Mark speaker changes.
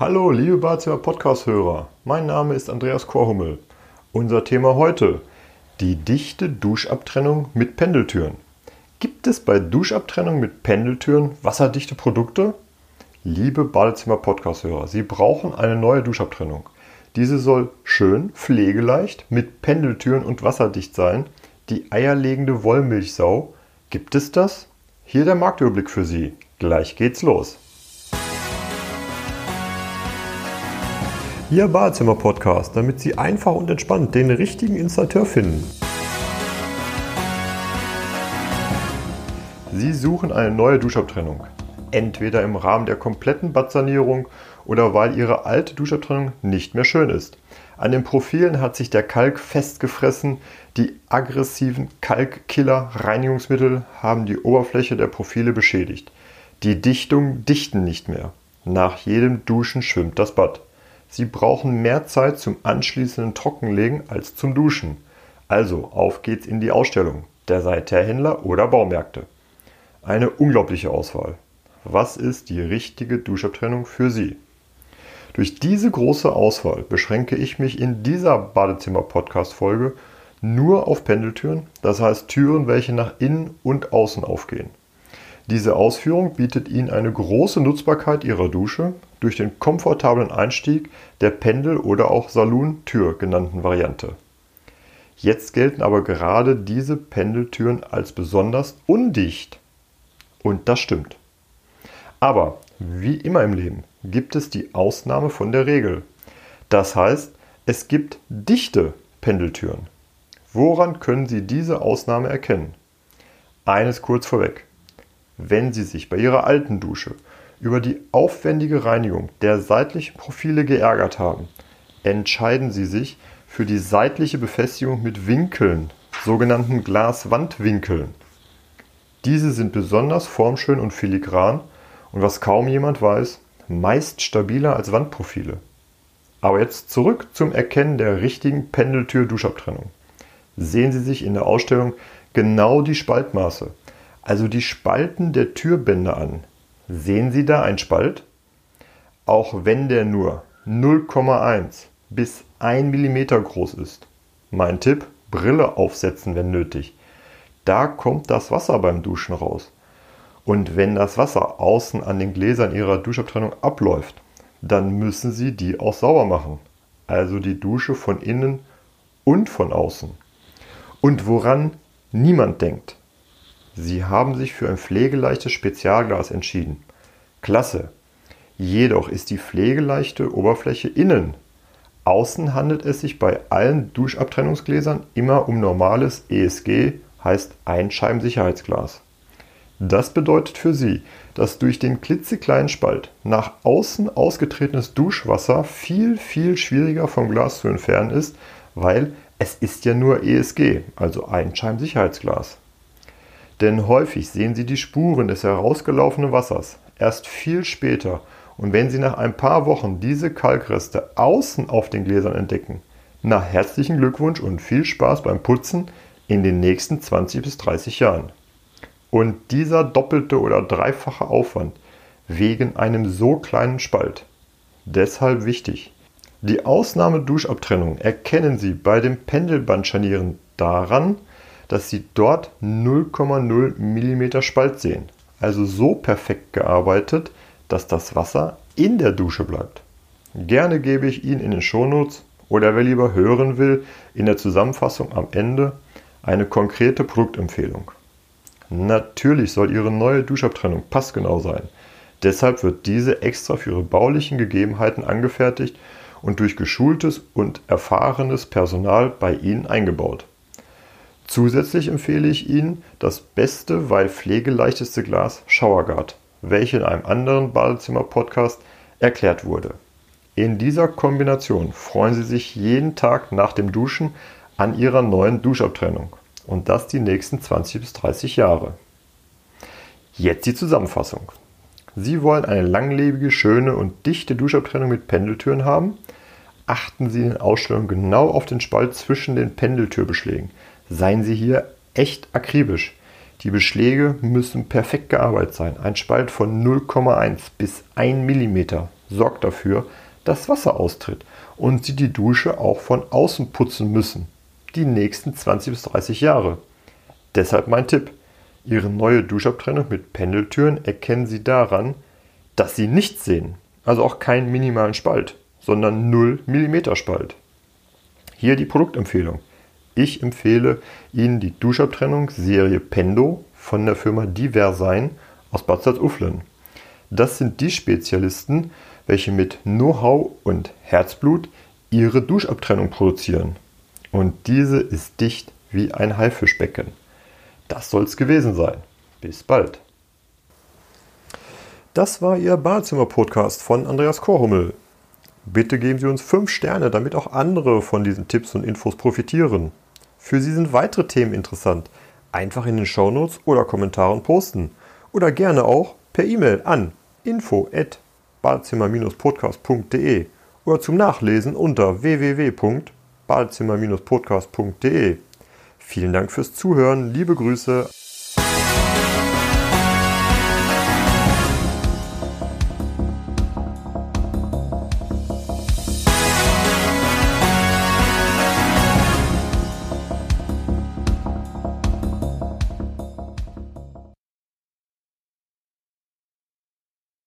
Speaker 1: Hallo, liebe Badezimmer Podcast-Hörer. Mein Name ist Andreas Korhummel. Unser Thema heute: die dichte Duschabtrennung mit Pendeltüren. Gibt es bei Duschabtrennung mit Pendeltüren wasserdichte Produkte? Liebe Badezimmer Podcast-Hörer, Sie brauchen eine neue Duschabtrennung. Diese soll schön, pflegeleicht, mit Pendeltüren und wasserdicht sein. Die eierlegende Wollmilchsau. Gibt es das? Hier der Marktüberblick für Sie. Gleich geht's los. Ihr Badezimmer-Podcast, damit Sie einfach und entspannt den richtigen Installateur finden. Sie suchen eine neue Duschabtrennung. Entweder im Rahmen der kompletten Badsanierung oder weil Ihre alte Duschabtrennung nicht mehr schön ist. An den Profilen hat sich der Kalk festgefressen. Die aggressiven Kalkkiller-Reinigungsmittel haben die Oberfläche der Profile beschädigt. Die Dichtungen dichten nicht mehr. Nach jedem Duschen schwimmt das Bad. Sie brauchen mehr Zeit zum anschließenden Trockenlegen als zum Duschen. Also auf geht's in die Ausstellung der Seitherhändler oder Baumärkte. Eine unglaubliche Auswahl. Was ist die richtige Duschabtrennung für Sie? Durch diese große Auswahl beschränke ich mich in dieser Badezimmer-Podcast-Folge nur auf Pendeltüren, das heißt Türen, welche nach innen und außen aufgehen. Diese Ausführung bietet Ihnen eine große Nutzbarkeit Ihrer Dusche durch den komfortablen Einstieg der Pendel- oder auch Saloon-Tür genannten Variante. Jetzt gelten aber gerade diese Pendeltüren als besonders undicht. Und das stimmt. Aber wie immer im Leben gibt es die Ausnahme von der Regel. Das heißt, es gibt dichte Pendeltüren. Woran können Sie diese Ausnahme erkennen? Eines kurz vorweg. Wenn Sie sich bei Ihrer alten Dusche über die aufwendige Reinigung der seitlichen Profile geärgert haben, entscheiden Sie sich für die seitliche Befestigung mit Winkeln, sogenannten Glaswandwinkeln. Diese sind besonders formschön und filigran und was kaum jemand weiß, meist stabiler als Wandprofile. Aber jetzt zurück zum Erkennen der richtigen Pendeltür-Duschabtrennung. Sehen Sie sich in der Ausstellung genau die Spaltmaße also die Spalten der Türbänder an. Sehen Sie da einen Spalt? Auch wenn der nur 0,1 bis 1 mm groß ist. Mein Tipp, Brille aufsetzen, wenn nötig. Da kommt das Wasser beim Duschen raus. Und wenn das Wasser außen an den Gläsern Ihrer Duschabtrennung abläuft, dann müssen Sie die auch sauber machen. Also die Dusche von innen und von außen. Und woran niemand denkt, Sie haben sich für ein pflegeleichtes Spezialglas entschieden. Klasse. Jedoch ist die pflegeleichte Oberfläche innen. Außen handelt es sich bei allen Duschabtrennungsgläsern immer um normales ESG, heißt Einscheibensicherheitsglas. Das bedeutet für Sie, dass durch den klitzekleinen Spalt nach außen ausgetretenes Duschwasser viel, viel schwieriger vom Glas zu entfernen ist, weil es ist ja nur ESG, also Einscheibensicherheitsglas. Denn häufig sehen Sie die Spuren des herausgelaufenen Wassers erst viel später und wenn Sie nach ein paar Wochen diese Kalkreste außen auf den Gläsern entdecken, na herzlichen Glückwunsch und viel Spaß beim Putzen in den nächsten 20 bis 30 Jahren. Und dieser doppelte oder dreifache Aufwand wegen einem so kleinen Spalt. Deshalb wichtig. Die Ausnahmeduschabtrennung erkennen Sie bei dem Pendelbandscharnieren daran, dass Sie dort 0,0 mm Spalt sehen. Also so perfekt gearbeitet, dass das Wasser in der Dusche bleibt. Gerne gebe ich Ihnen in den Shownotes oder wer lieber hören will, in der Zusammenfassung am Ende eine konkrete Produktempfehlung. Natürlich soll Ihre neue Duschabtrennung passgenau sein. Deshalb wird diese extra für Ihre baulichen Gegebenheiten angefertigt und durch geschultes und erfahrenes Personal bei Ihnen eingebaut. Zusätzlich empfehle ich Ihnen das beste, weil pflegeleichteste Glas Showerguard, welches in einem anderen Badezimmer-Podcast erklärt wurde. In dieser Kombination freuen Sie sich jeden Tag nach dem Duschen an Ihrer neuen Duschabtrennung und das die nächsten 20 bis 30 Jahre. Jetzt die Zusammenfassung. Sie wollen eine langlebige, schöne und dichte Duschabtrennung mit Pendeltüren haben? Achten Sie in den Ausstellungen genau auf den Spalt zwischen den Pendeltürbeschlägen. Seien Sie hier echt akribisch. Die Beschläge müssen perfekt gearbeitet sein. Ein Spalt von 0,1 bis 1 mm sorgt dafür, dass Wasser austritt und Sie die Dusche auch von außen putzen müssen. Die nächsten 20 bis 30 Jahre. Deshalb mein Tipp. Ihre neue Duschabtrennung mit Pendeltüren erkennen Sie daran, dass Sie nichts sehen. Also auch keinen minimalen Spalt, sondern 0 mm Spalt. Hier die Produktempfehlung. Ich empfehle Ihnen die Duschabtrennung Serie Pendo von der Firma Diversign aus Bad Salzuflen. Das sind die Spezialisten, welche mit Know-how und Herzblut ihre Duschabtrennung produzieren. Und diese ist dicht wie ein Haifischbecken. Das soll's gewesen sein. Bis bald. Das war Ihr Badezimmer-Podcast von Andreas Korhummel. Bitte geben Sie uns 5 Sterne, damit auch andere von diesen Tipps und Infos profitieren. Für Sie sind weitere Themen interessant. Einfach in den Shownotes oder Kommentaren posten. Oder gerne auch per E-Mail an info@badezimmer-podcast.de oder zum Nachlesen unter www.badezimmer-podcast.de. Vielen Dank fürs Zuhören, liebe Grüße.